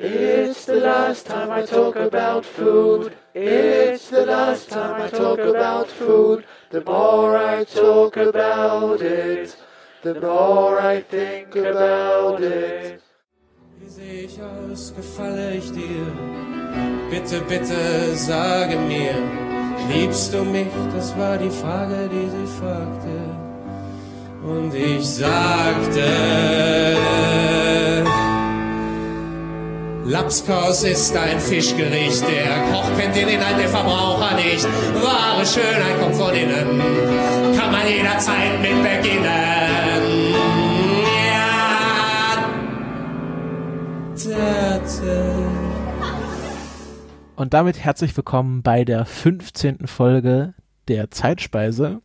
It's the last time I talk about food. It's the last time I talk about food. The more I talk about it, the more I think about it. Wie sehe ich aus, gefalle ich dir? Bitte, bitte sage mir, liebst du mich? Das war die Frage, die sie fragte. Und ich sagte, Lapskaus ist ein Fischgericht, der Koch kennt den Inhalt, der Verbraucher nicht. Wahre Schönheit kommt von innen, kann man jederzeit mit beginnen. Ja. Und damit herzlich willkommen bei der 15. Folge der Zeitspeise.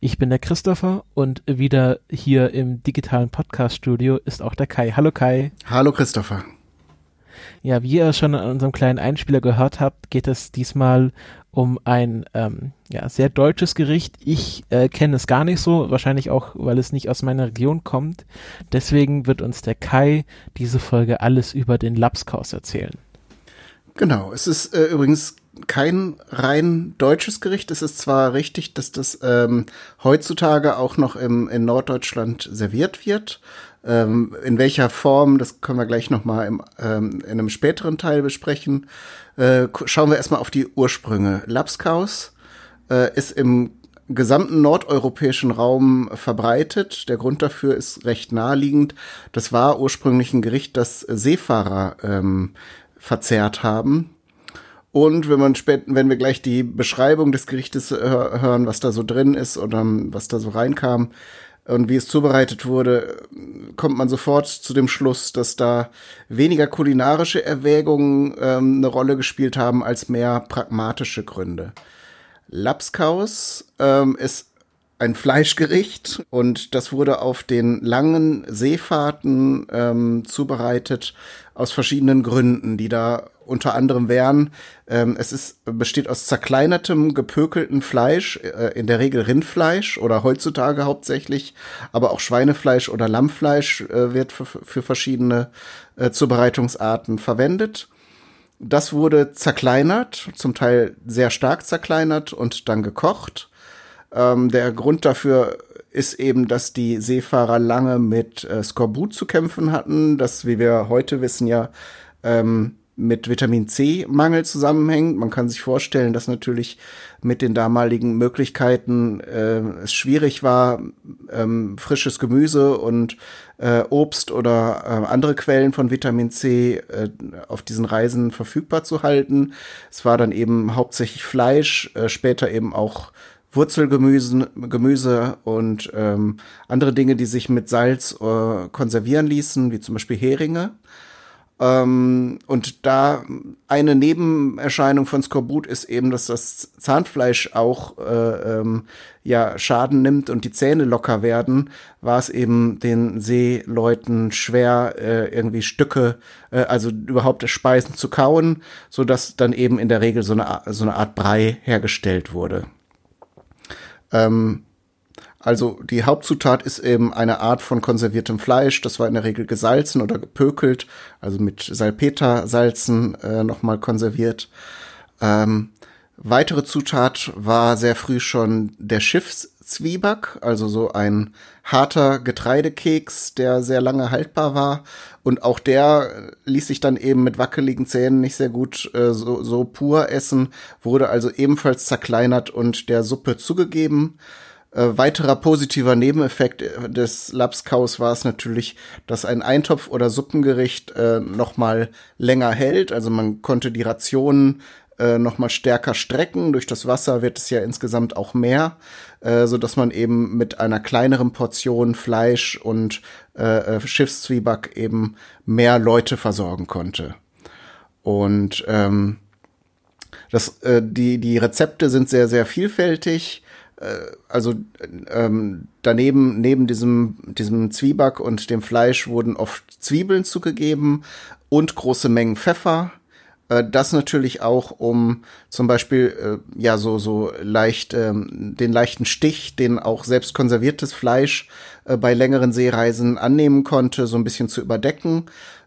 Ich bin der Christopher und wieder hier im digitalen Podcast-Studio ist auch der Kai. Hallo Kai. Hallo Christopher. Ja, wie ihr schon an unserem kleinen Einspieler gehört habt, geht es diesmal um ein ähm, ja, sehr deutsches Gericht. Ich äh, kenne es gar nicht so, wahrscheinlich auch, weil es nicht aus meiner Region kommt. Deswegen wird uns der Kai diese Folge alles über den Lapskaus erzählen. Genau, es ist äh, übrigens kein rein deutsches Gericht. Es ist zwar richtig, dass das ähm, heutzutage auch noch im, in Norddeutschland serviert wird. Ähm, in welcher Form, das können wir gleich noch mal im, ähm, in einem späteren Teil besprechen. Äh, schauen wir erstmal auf die Ursprünge. Lapskaus äh, ist im gesamten nordeuropäischen Raum verbreitet. Der Grund dafür ist recht naheliegend. Das war ursprünglich ein Gericht, das Seefahrer ähm, verzehrt haben. Und wenn man spät, wenn wir gleich die Beschreibung des Gerichtes hören, was da so drin ist oder was da so reinkam und wie es zubereitet wurde, kommt man sofort zu dem Schluss, dass da weniger kulinarische Erwägungen ähm, eine Rolle gespielt haben als mehr pragmatische Gründe. Lapskaus ähm, ist ein Fleischgericht und das wurde auf den langen Seefahrten ähm, zubereitet aus verschiedenen Gründen, die da unter anderem wären, ähm, es ist, besteht aus zerkleinertem, gepökelten Fleisch, äh, in der Regel Rindfleisch oder heutzutage hauptsächlich, aber auch Schweinefleisch oder Lammfleisch äh, wird für, für verschiedene äh, Zubereitungsarten verwendet. Das wurde zerkleinert, zum Teil sehr stark zerkleinert und dann gekocht. Ähm, der Grund dafür ist eben, dass die Seefahrer lange mit äh, Skorbut zu kämpfen hatten, das, wie wir heute wissen, ja ähm, mit Vitamin C-Mangel zusammenhängt. Man kann sich vorstellen, dass natürlich mit den damaligen Möglichkeiten äh, es schwierig war, ähm, frisches Gemüse und äh, Obst oder äh, andere Quellen von Vitamin C äh, auf diesen Reisen verfügbar zu halten. Es war dann eben hauptsächlich Fleisch, äh, später eben auch Wurzelgemüse Gemüse und ähm, andere Dinge, die sich mit Salz äh, konservieren ließen, wie zum Beispiel Heringe. Ähm, und da eine Nebenerscheinung von Skorbut ist eben, dass das Zahnfleisch auch äh, ähm, ja Schaden nimmt und die Zähne locker werden, war es eben den Seeleuten schwer äh, irgendwie Stücke, äh, also überhaupt Speisen zu kauen, so dass dann eben in der Regel so eine so eine Art Brei hergestellt wurde. Ähm, also die Hauptzutat ist eben eine Art von konserviertem Fleisch. Das war in der Regel gesalzen oder gepökelt, also mit Salpetersalzen äh, nochmal konserviert. Ähm, weitere Zutat war sehr früh schon der Schiffszwieback, also so ein harter Getreidekeks, der sehr lange haltbar war. Und auch der ließ sich dann eben mit wackeligen Zähnen nicht sehr gut äh, so, so pur essen, wurde also ebenfalls zerkleinert und der Suppe zugegeben. Äh, weiterer positiver Nebeneffekt äh, des Lapskaus war es natürlich, dass ein Eintopf- oder Suppengericht äh, noch länger hält. Also man konnte die Rationen äh, noch mal stärker strecken. Durch das Wasser wird es ja insgesamt auch mehr, äh, so dass man eben mit einer kleineren Portion Fleisch und äh, äh Schiffszwieback eben mehr Leute versorgen konnte. Und ähm, das, äh, die, die Rezepte sind sehr, sehr vielfältig. Äh, also ähm, daneben, neben diesem, diesem Zwieback und dem Fleisch wurden oft Zwiebeln zugegeben und große Mengen Pfeffer. Äh, das natürlich auch, um zum Beispiel äh, ja so so leicht ähm, den leichten Stich, den auch selbst konserviertes Fleisch äh, bei längeren Seereisen annehmen konnte, so ein bisschen zu überdecken.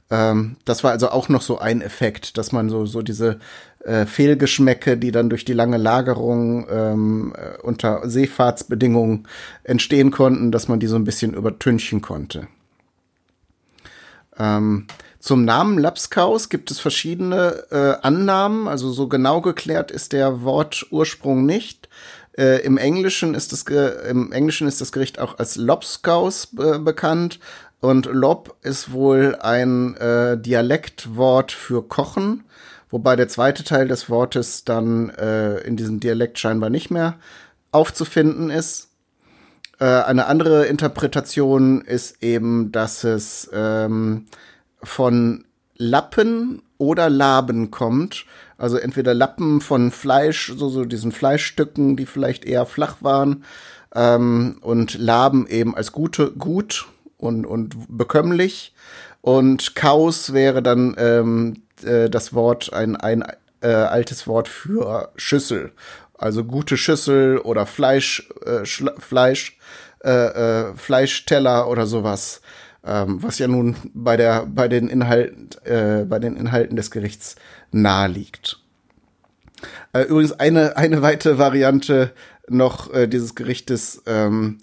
Ähm, das war also auch noch so ein Effekt, dass man so, so diese äh, Fehlgeschmäcke, die dann durch die lange Lagerung ähm, äh, unter Seefahrtsbedingungen entstehen konnten, dass man die so ein bisschen übertünchen konnte. Ähm, zum Namen Lapskaus gibt es verschiedene äh, Annahmen, also so genau geklärt ist der Wortursprung nicht. Äh, Im Englischen ist das im Englischen ist das Gericht auch als Lobskaus äh, bekannt und Lob ist wohl ein äh, Dialektwort für Kochen, wobei der zweite Teil des Wortes dann äh, in diesem Dialekt scheinbar nicht mehr aufzufinden ist. Äh, eine andere Interpretation ist eben, dass es ähm, von Lappen oder Laben kommt. Also entweder Lappen von Fleisch, so, so diesen Fleischstücken, die vielleicht eher flach waren, ähm, und Laben eben als gute, gut und, und bekömmlich. Und Chaos wäre dann ähm, äh, das Wort, ein, ein äh, altes Wort für Schüssel. Also gute Schüssel oder Fleisch, äh, Fleisch, äh, äh, Fleischteller oder sowas ähm, was ja nun bei der bei den Inhalten äh, bei den Inhalten des Gerichts nahe liegt. Äh, übrigens eine eine weitere Variante noch äh, dieses Gerichtes ähm,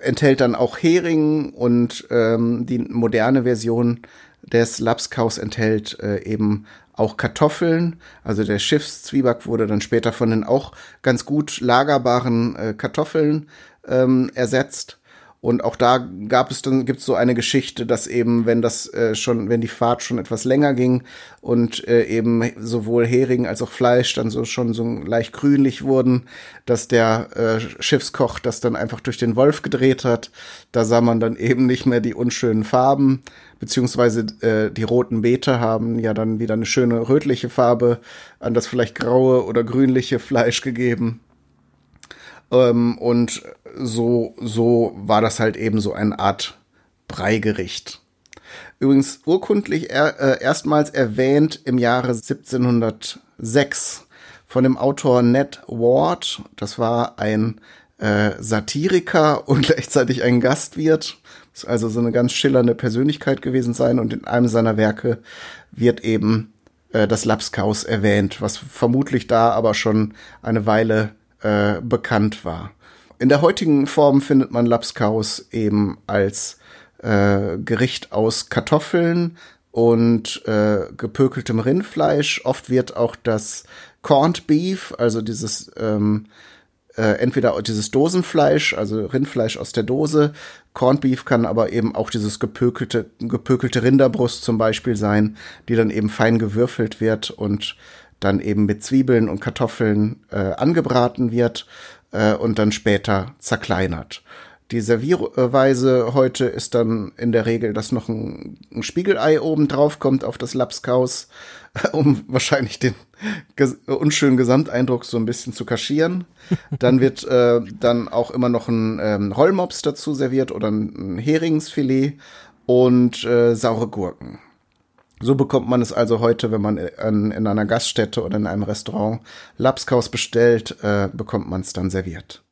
enthält dann auch Hering und ähm, die moderne Version des Lapskaus enthält äh, eben auch Kartoffeln. Also der Schiffszwieback wurde dann später von den auch ganz gut lagerbaren äh, Kartoffeln ähm, ersetzt. Und auch da gab es dann gibt's so eine Geschichte, dass eben, wenn das äh, schon, wenn die Fahrt schon etwas länger ging und äh, eben sowohl Hering als auch Fleisch dann so schon so leicht grünlich wurden, dass der äh, Schiffskoch das dann einfach durch den Wolf gedreht hat. Da sah man dann eben nicht mehr die unschönen Farben, beziehungsweise äh, die roten Beete haben ja dann wieder eine schöne rötliche Farbe an das vielleicht graue oder grünliche Fleisch gegeben. Ähm, und so, so war das halt eben so eine Art Breigericht. Übrigens urkundlich er, äh, erstmals erwähnt im Jahre 1706 von dem Autor Ned Ward. Das war ein äh, Satiriker und gleichzeitig ein Gastwirt. Muss also so eine ganz schillernde Persönlichkeit gewesen sein. Und in einem seiner Werke wird eben äh, das Lapskaus erwähnt, was vermutlich da aber schon eine Weile äh, bekannt war. In der heutigen Form findet man Lapskaus eben als äh, Gericht aus Kartoffeln und äh, gepökeltem Rindfleisch. Oft wird auch das Corned Beef, also dieses ähm, äh, entweder dieses Dosenfleisch, also Rindfleisch aus der Dose. Corned Beef kann aber eben auch dieses gepökelte, gepökelte Rinderbrust zum Beispiel sein, die dann eben fein gewürfelt wird und dann eben mit Zwiebeln und Kartoffeln äh, angebraten wird äh, und dann später zerkleinert. Die Servierweise heute ist dann in der Regel, dass noch ein, ein Spiegelei oben drauf kommt auf das Lapskaus, um wahrscheinlich den ges unschönen Gesamteindruck so ein bisschen zu kaschieren. Dann wird äh, dann auch immer noch ein ähm, Rollmops dazu serviert oder ein, ein Heringsfilet und äh, saure Gurken. So bekommt man es also heute, wenn man in, in einer Gaststätte oder in einem Restaurant Lapskaus bestellt, äh, bekommt man es dann serviert.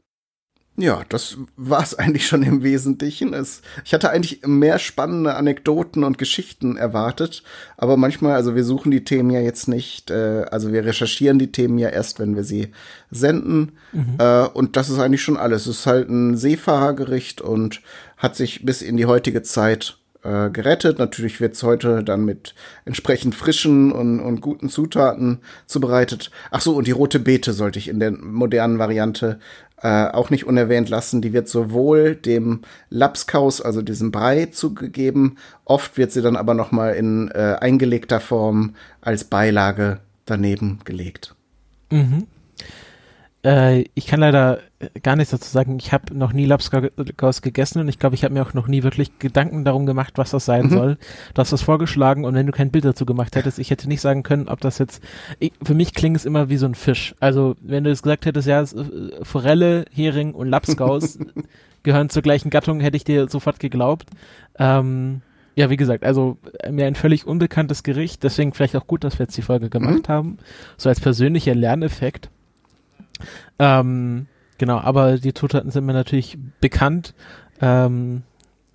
Ja, das war es eigentlich schon im Wesentlichen. Es, ich hatte eigentlich mehr spannende Anekdoten und Geschichten erwartet, aber manchmal, also wir suchen die Themen ja jetzt nicht, äh, also wir recherchieren die Themen ja erst, wenn wir sie senden. Mhm. Äh, und das ist eigentlich schon alles. Es ist halt ein Seefahrergericht und hat sich bis in die heutige Zeit äh, gerettet. Natürlich wird es heute dann mit entsprechend frischen und, und guten Zutaten zubereitet. Ach so, und die rote Beete sollte ich in der modernen Variante äh, auch nicht unerwähnt lassen. Die wird sowohl dem Lapskaus, also diesem Brei, zugegeben. Oft wird sie dann aber noch mal in äh, eingelegter Form als Beilage daneben gelegt. Mhm. Äh, ich kann leider gar nichts dazu sagen. Ich habe noch nie Lapskaus gegessen und ich glaube, ich habe mir auch noch nie wirklich Gedanken darum gemacht, was das sein mhm. soll. Du hast das vorgeschlagen und wenn du kein Bild dazu gemacht hättest, ich hätte nicht sagen können, ob das jetzt. Ich, für mich klingt es immer wie so ein Fisch. Also wenn du es gesagt hättest, ja, äh, Forelle, Hering und Lapskaus gehören zur gleichen Gattung, hätte ich dir sofort geglaubt. Ähm, ja, wie gesagt, also äh, mir ein völlig unbekanntes Gericht, deswegen vielleicht auch gut, dass wir jetzt die Folge gemacht mhm. haben. So als persönlicher Lerneffekt. Ähm, genau, aber die Zutaten sind mir natürlich bekannt. Ähm,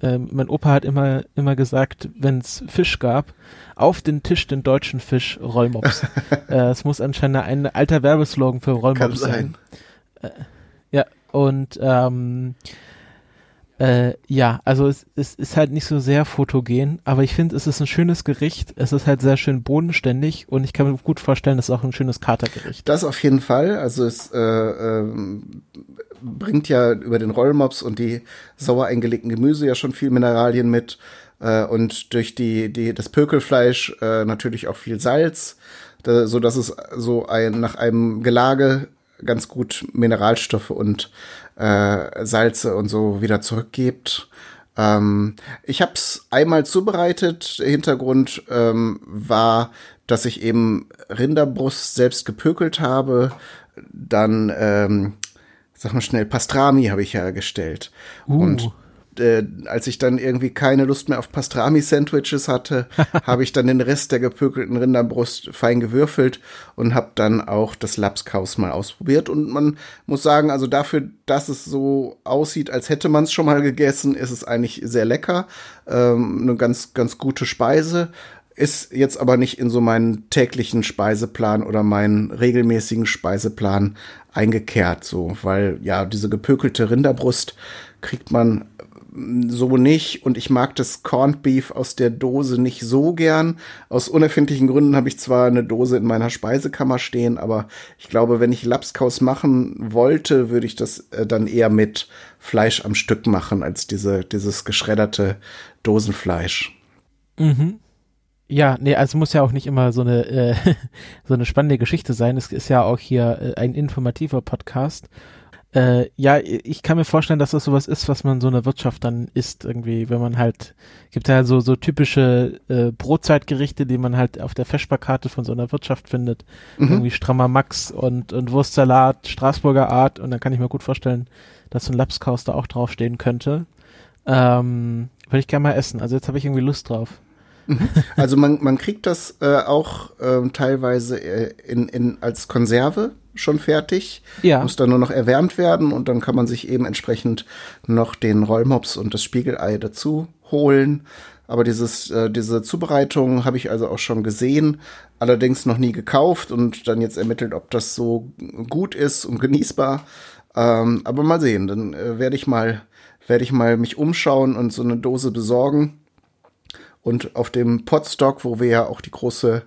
ähm, mein Opa hat immer, immer gesagt, wenn es Fisch gab, auf den Tisch den deutschen Fisch Rollmops. äh, es muss anscheinend ein alter Werbeslogan für Rollmops Kann sein. sein. Äh, ja, und ähm, äh, ja, also es, es ist halt nicht so sehr fotogen, aber ich finde, es ist ein schönes Gericht. Es ist halt sehr schön bodenständig und ich kann mir gut vorstellen, es ist auch ein schönes Katergericht. Das auf jeden Fall. Also es äh, ähm, bringt ja über den Rollmops und die sauer eingelegten Gemüse ja schon viel Mineralien mit äh, und durch die, die das Pökelfleisch äh, natürlich auch viel Salz, da, so dass es so ein nach einem Gelage ganz gut Mineralstoffe und äh, Salze und so wieder zurückgibt. Ähm, ich habe es einmal zubereitet. Der Hintergrund ähm, war, dass ich eben Rinderbrust selbst gepökelt habe. Dann, ähm, sag mal schnell, Pastrami habe ich hergestellt. Uh. Und äh, als ich dann irgendwie keine Lust mehr auf Pastrami-Sandwiches hatte, habe ich dann den Rest der gepökelten Rinderbrust fein gewürfelt und habe dann auch das Lapskaus mal ausprobiert. Und man muss sagen, also dafür, dass es so aussieht, als hätte man es schon mal gegessen, ist es eigentlich sehr lecker. Ähm, eine ganz, ganz gute Speise. Ist jetzt aber nicht in so meinen täglichen Speiseplan oder meinen regelmäßigen Speiseplan eingekehrt, so, weil ja, diese gepökelte Rinderbrust kriegt man so nicht und ich mag das Corned Beef aus der Dose nicht so gern. Aus unerfindlichen Gründen habe ich zwar eine Dose in meiner Speisekammer stehen, aber ich glaube, wenn ich Lapskaus machen wollte, würde ich das äh, dann eher mit Fleisch am Stück machen, als diese, dieses geschredderte Dosenfleisch. Mhm. Ja, nee, also muss ja auch nicht immer so eine äh, so eine spannende Geschichte sein. Es ist ja auch hier äh, ein informativer Podcast. Äh, ja, ich kann mir vorstellen, dass das sowas ist, was man so in der Wirtschaft dann isst irgendwie, wenn man halt, gibt ja so, so typische äh, Brotzeitgerichte, die man halt auf der Feschbarkarte von so einer Wirtschaft findet. Mhm. Irgendwie strammer Max und, und Wurstsalat, Straßburger Art und dann kann ich mir gut vorstellen, dass so ein Lapskaus da auch draufstehen könnte. Ähm, würde ich gerne mal essen. Also jetzt habe ich irgendwie Lust drauf. Also man, man kriegt das äh, auch ähm, teilweise äh, in, in, als Konserve schon fertig. Ja. Muss dann nur noch erwärmt werden und dann kann man sich eben entsprechend noch den Rollmops und das Spiegelei dazu holen. Aber dieses, äh, diese Zubereitung habe ich also auch schon gesehen, allerdings noch nie gekauft und dann jetzt ermittelt, ob das so gut ist und genießbar. Ähm, aber mal sehen, dann äh, werde ich mal, werde ich mal mich umschauen und so eine Dose besorgen. Und auf dem Potstock, wo wir ja auch die große,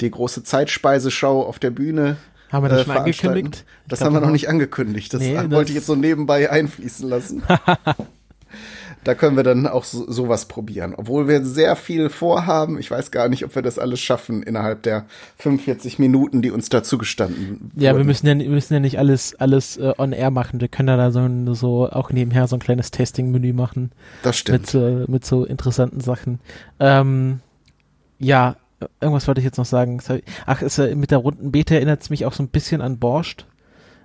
die große Zeitspeiseschau auf der Bühne Haben wir das äh, schon angekündigt? Das glaub, haben wir noch nicht angekündigt. Das Nee, wollte das- ich jetzt so nebenbei einfließen lassen. da können wir dann auch so, sowas probieren. Obwohl wir sehr viel vorhaben. Ich weiß gar nicht, ob wir das alles schaffen innerhalb der 45 Minuten, die uns dazu gestanden Ja, wir wurden. müssen ja, wir müssen ja nicht alles, alles äh, on air machen. Wir können ja da so, ein- so auch nebenher so ein kleines Tasting-Menü machen Das stimmt. mit, so, mit so interessanten Sachen. Ähm, ja, irgendwas wollte ich jetzt noch sagen. Ach, ist mit der runden Beete erinnert es mich auch so ein bisschen an Borscht.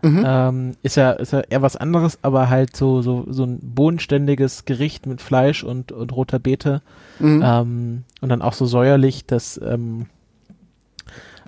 Mhm. Ähm, ist ja, ist ja eher was anderes, aber halt so, so, so ein bodenständiges Gericht mit Fleisch und, und roter Beete. Mhm. Ähm, und dann auch so säuerlich, das, ähm,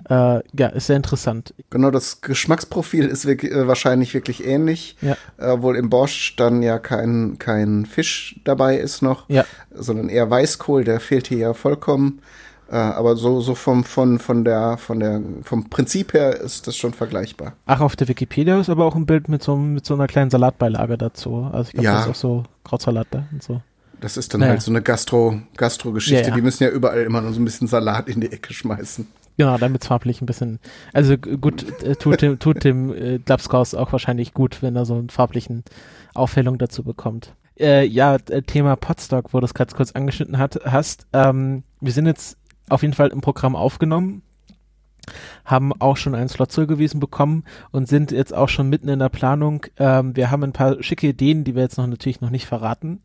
äh, ja, ist sehr interessant. Genau, das Geschmacksprofil ist wirklich, äh, wahrscheinlich wirklich ähnlich. Ja. Äh, obwohl im Borscht dann ja kein, kein Fisch dabei ist noch, Ja. sondern eher Weißkohl, der fehlt hier ja vollkommen. Äh, aber so, so vom, von, von der, von der, vom Prinzip her ist das schon vergleichbar. Ach, auf der Wikipedia ist aber auch ein Bild mit so, mit so einer kleinen Salatbeilage dazu. Also ich glaube, Ja. da ist auch so Krautsalat da und so. Das ist dann Naja. halt so eine Gastro, Gastro-Geschichte. Ja, ja. Die müssen ja überall immer nur so ein bisschen Salat in die Ecke schmeißen. Genau, damit farblich ein bisschen. Also gut, äh, tut dem, tut dem äh, Glapskaus auch wahrscheinlich gut, wenn er so einen farblichen Aufhellung dazu bekommt. Äh, ja, äh, Thema Potstock, wo du es gerade kurz angeschnitten hat, hast. Ähm, wir sind jetzt auf jeden Fall im Programm aufgenommen, haben auch schon einen Slot zugewiesen bekommen und sind jetzt auch schon mitten in der Planung. Ähm, wir haben ein paar schicke Ideen, die wir jetzt noch natürlich noch nicht verraten.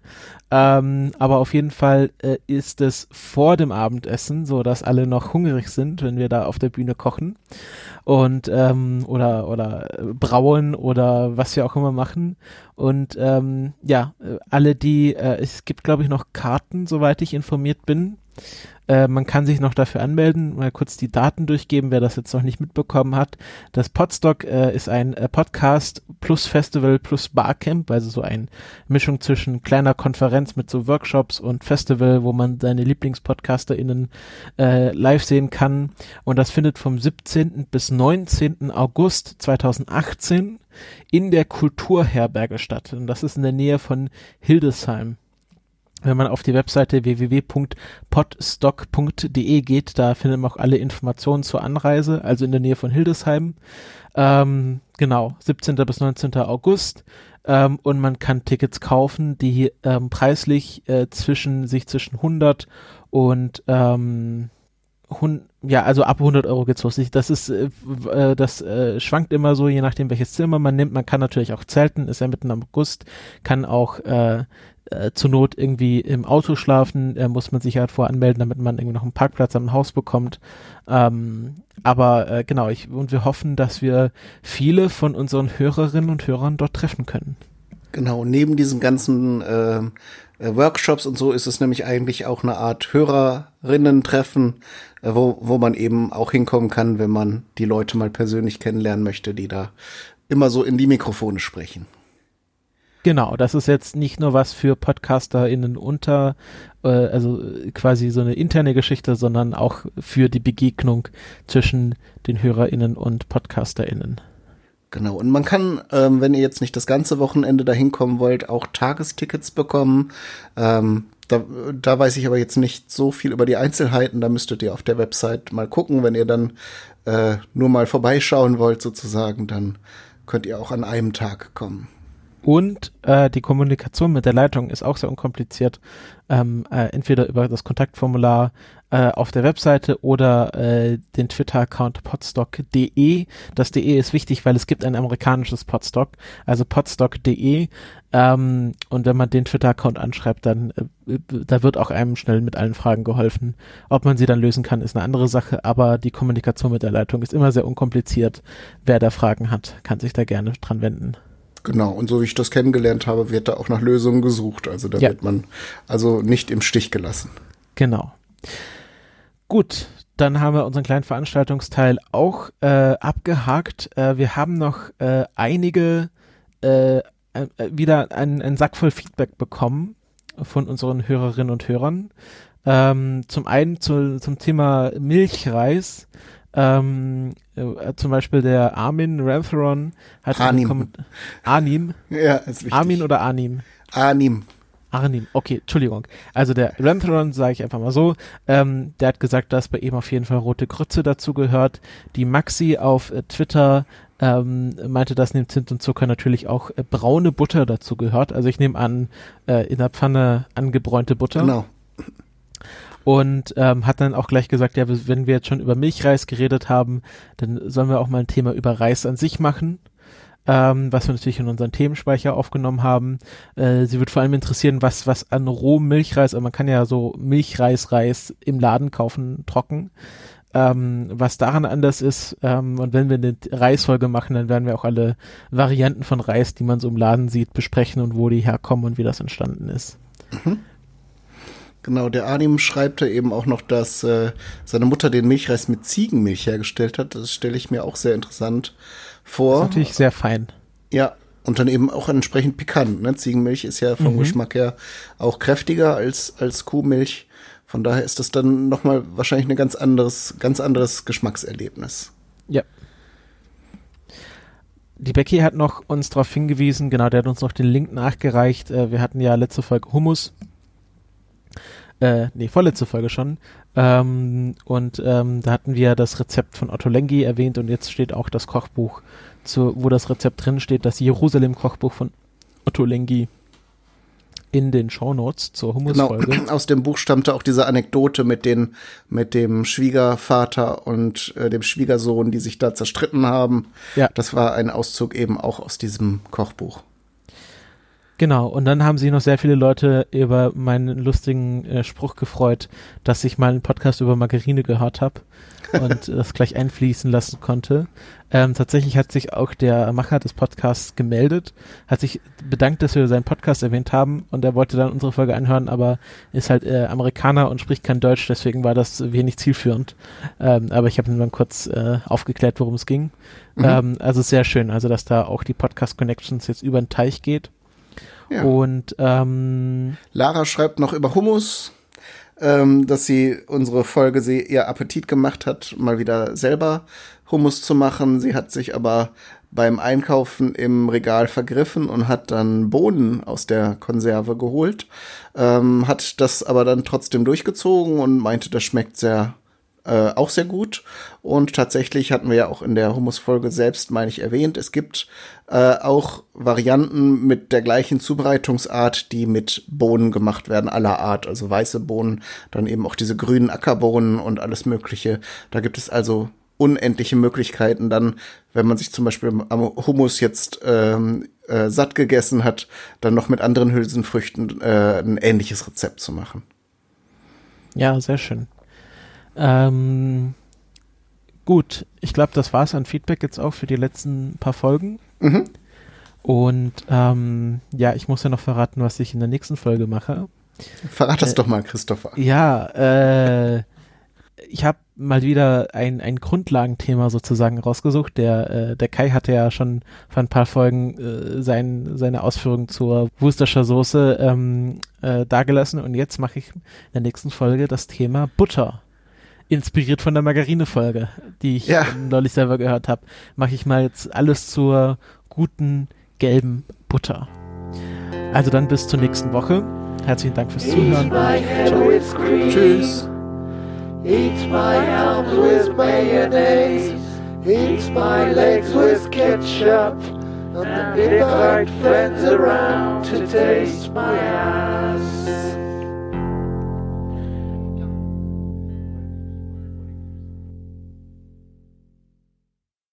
Ähm, aber auf jeden Fall äh, ist es vor dem Abendessen, so dass alle noch hungrig sind, wenn wir da auf der Bühne kochen und ähm, oder oder äh, brauen oder was wir auch immer machen. Und ähm, ja, äh, alle die, äh, es gibt glaube ich noch Karten, soweit ich informiert bin. Äh, man kann sich noch dafür anmelden, mal kurz die Daten durchgeben, wer das jetzt noch nicht mitbekommen hat. Das Podstock äh, ist ein äh, Podcast plus Festival plus Barcamp, also so eine Mischung zwischen kleiner Konferenz mit so Workshops und Festival, wo man seine LieblingspodcasterInnen äh, live sehen kann. Und das findet vom 17. bis 19. August 2018 in der Kulturherberge statt. Und das ist in der Nähe von Hildesheim wenn man auf die Webseite www.podstock.de geht, da findet man auch alle Informationen zur Anreise, also in der Nähe von Hildesheim. Ähm, genau, 17. bis 19. August. Ähm, und man kann Tickets kaufen, die ähm, preislich äh, zwischen sich zwischen 100 und ähm, ja, also ab 100 Euro geht's los. Das ist, äh, äh, das äh, schwankt immer so, je nachdem welches Zimmer man nimmt. Man kann natürlich auch zelten, ist ja mitten am August, kann auch äh, äh, zur Not irgendwie im Auto schlafen, äh, muss man sich halt voranmelden, damit man irgendwie noch einen Parkplatz am Haus bekommt. Ähm, aber äh, genau, ich, und wir hoffen, dass wir viele von unseren Hörerinnen und Hörern dort treffen können. Genau, neben diesen ganzen äh, äh Workshops und so ist es nämlich eigentlich auch eine Art Hörerinnen-Treffen, äh, wo, wo man eben auch hinkommen kann, wenn man die Leute mal persönlich kennenlernen möchte, die da immer so in die Mikrofone sprechen. Genau, das ist jetzt nicht nur was für PodcasterInnen unter, äh, also quasi so eine interne Geschichte, sondern auch für die Begegnung zwischen den HörerInnen und PodcasterInnen. Genau, und man kann, ähm, wenn ihr jetzt nicht das ganze Wochenende dahin kommen wollt, auch Tagestickets bekommen. Ähm, da, da weiß ich aber jetzt nicht so viel über die Einzelheiten. Da müsstet ihr auf der Website mal gucken. Wenn ihr dann äh, nur mal vorbeischauen wollt, sozusagen, dann könnt ihr auch an einem Tag kommen. Und äh, die Kommunikation mit der Leitung ist auch sehr unkompliziert. Ähm, äh, entweder über das Kontaktformular äh, auf der Webseite oder äh, den Twitter-Account podstock.de. Das DE ist wichtig, weil es gibt ein amerikanisches Podstock, also podstock.de. Ähm, und wenn man den Twitter-Account anschreibt, dann äh, da wird auch einem schnell mit allen Fragen geholfen. Ob man sie dann lösen kann, ist eine andere Sache, aber die Kommunikation mit der Leitung ist immer sehr unkompliziert. Wer da Fragen hat, kann sich da gerne dran wenden. Genau, und so wie ich das kennengelernt habe, wird da auch nach Lösungen gesucht. Also da ja. wird man also nicht im Stich gelassen. Genau. Gut, dann haben wir unseren kleinen Veranstaltungsteil auch äh, abgehakt. Äh, wir haben noch äh, einige äh, äh, wieder einen, einen Sack voll Feedback bekommen von unseren Hörerinnen und Hörern. Ähm, zum einen zu, zum Thema Milchreis. Ähm, äh, zum Beispiel der Armin Rantheron hat Arnim. Arnim. Ja, ist wichtig. Armin oder Arnim? Arnim. Arnim, okay, Entschuldigung. Also der Rantheron, sage ich einfach mal so, ähm, der hat gesagt, dass bei ihm auf jeden Fall rote Grütze dazu gehört. Die Maxi auf äh, Twitter ähm, meinte, dass neben Zimt und Zucker natürlich auch äh, braune Butter dazu gehört. Also ich nehme an, äh, in der Pfanne angebräunte Butter. Genau und ähm, hat dann auch gleich gesagt, ja, wenn wir jetzt schon über Milchreis geredet haben, dann sollen wir auch mal ein Thema über Reis an sich machen. Ähm, was wir natürlich in unseren Themenspeicher aufgenommen haben. Äh, sie wird vor allem interessieren, was, was an rohem Milchreis, also man kann ja so Milchreis-Reis im Laden kaufen, trocken, ähm, was daran anders ist. Ähm, und wenn wir eine Reisfolge machen, dann werden wir auch alle Varianten von Reis, die man so im Laden sieht, besprechen und wo die herkommen und wie das entstanden ist. Mhm. Genau, der Arnim schreibt da eben auch noch, dass äh, seine Mutter den Milchreis mit Ziegenmilch hergestellt hat. Das stelle ich mir auch sehr interessant vor. Das ist natürlich sehr fein. Ja, und dann eben auch entsprechend pikant. Ne? Ziegenmilch ist ja vom mhm. Geschmack her auch kräftiger als, als Kuhmilch. Von daher ist das dann nochmal wahrscheinlich ein ganz anderes, ganz anderes Geschmackserlebnis. Ja. Die Becky hat noch uns darauf hingewiesen, genau, der hat uns noch den Link nachgereicht. Äh, wir hatten ja letzte Folge Hummus äh, nee, vorletzte Folge schon. Ähm, und ähm, da hatten wir das Rezept von Otto Lengi erwähnt und jetzt steht auch das Kochbuch, zu, wo das Rezept drin steht, das Jerusalem-Kochbuch von Otto Lengi in den Shownotes zur Hummusfolge. Genau, aus dem Buch stammte auch diese Anekdote mit den mit dem Schwiegervater und äh, dem Schwiegersohn, die sich da zerstritten haben. Ja. Das war ein Auszug eben auch aus diesem Kochbuch. Genau, und dann haben sich noch sehr viele Leute über meinen lustigen äh, Spruch gefreut, dass ich mal einen Podcast über Margarine gehört habe und das gleich einfließen lassen konnte. Ähm, tatsächlich hat sich auch der Macher des Podcasts gemeldet, hat sich bedankt, dass wir seinen Podcast erwähnt haben und er wollte dann unsere Folge anhören, aber ist halt äh, Amerikaner und spricht kein Deutsch, deswegen war das wenig zielführend. Ähm, aber ich habe ihn dann kurz äh, aufgeklärt, worum es ging. Mhm. Ähm, also sehr schön, also dass da auch die Podcast Connections jetzt über den Teich geht. Ja. Und ähm, Lara schreibt noch über Hummus, ähm, dass sie unsere Folge sie ihr Appetit gemacht hat, mal wieder selber Hummus zu machen. Sie hat sich aber beim Einkaufen im Regal vergriffen und hat dann Bohnen aus der Konserve geholt, ähm, hat das aber dann trotzdem durchgezogen und meinte, das schmeckt sehr äh, auch sehr gut. Und tatsächlich hatten wir ja auch in der Hummus-Folge selbst, meine ich, erwähnt, es gibt äh, auch Varianten mit der gleichen Zubereitungsart, die mit Bohnen gemacht werden, aller Art. Also weiße Bohnen, dann eben auch diese grünen Ackerbohnen und alles Mögliche. Da gibt es also unendliche Möglichkeiten dann, wenn man sich zum Beispiel am Hummus jetzt ähm, äh, satt gegessen hat, dann noch mit anderen Hülsenfrüchten äh, ein ähnliches Rezept zu machen. Ja, sehr schön. Ähm, gut, ich glaube, das war es an Feedback jetzt auch für die letzten paar Folgen. Mhm. Und ähm, ja, ich muss ja noch verraten, was ich in der nächsten Folge mache. Verrat das äh, doch mal, Christopher. Ja, äh, ich habe mal wieder ein, ein Grundlagenthema sozusagen rausgesucht. Der, äh, der Kai hatte ja schon vor ein paar Folgen äh, sein, seine Ausführungen zur Worcestershire Soße ähm, äh, dargelassen und jetzt mache ich in der nächsten Folge das Thema Butter inspiriert von der Margarine-Folge, die ich ja. neulich selber gehört habe, mache ich mal jetzt alles zur guten gelben Butter. Also dann bis zur nächsten Woche. Herzlichen Dank fürs Zuhören. Tschüss. Eat my arms with mayonnaise. Eat my legs with ketchup. And invite friends around to taste my ass.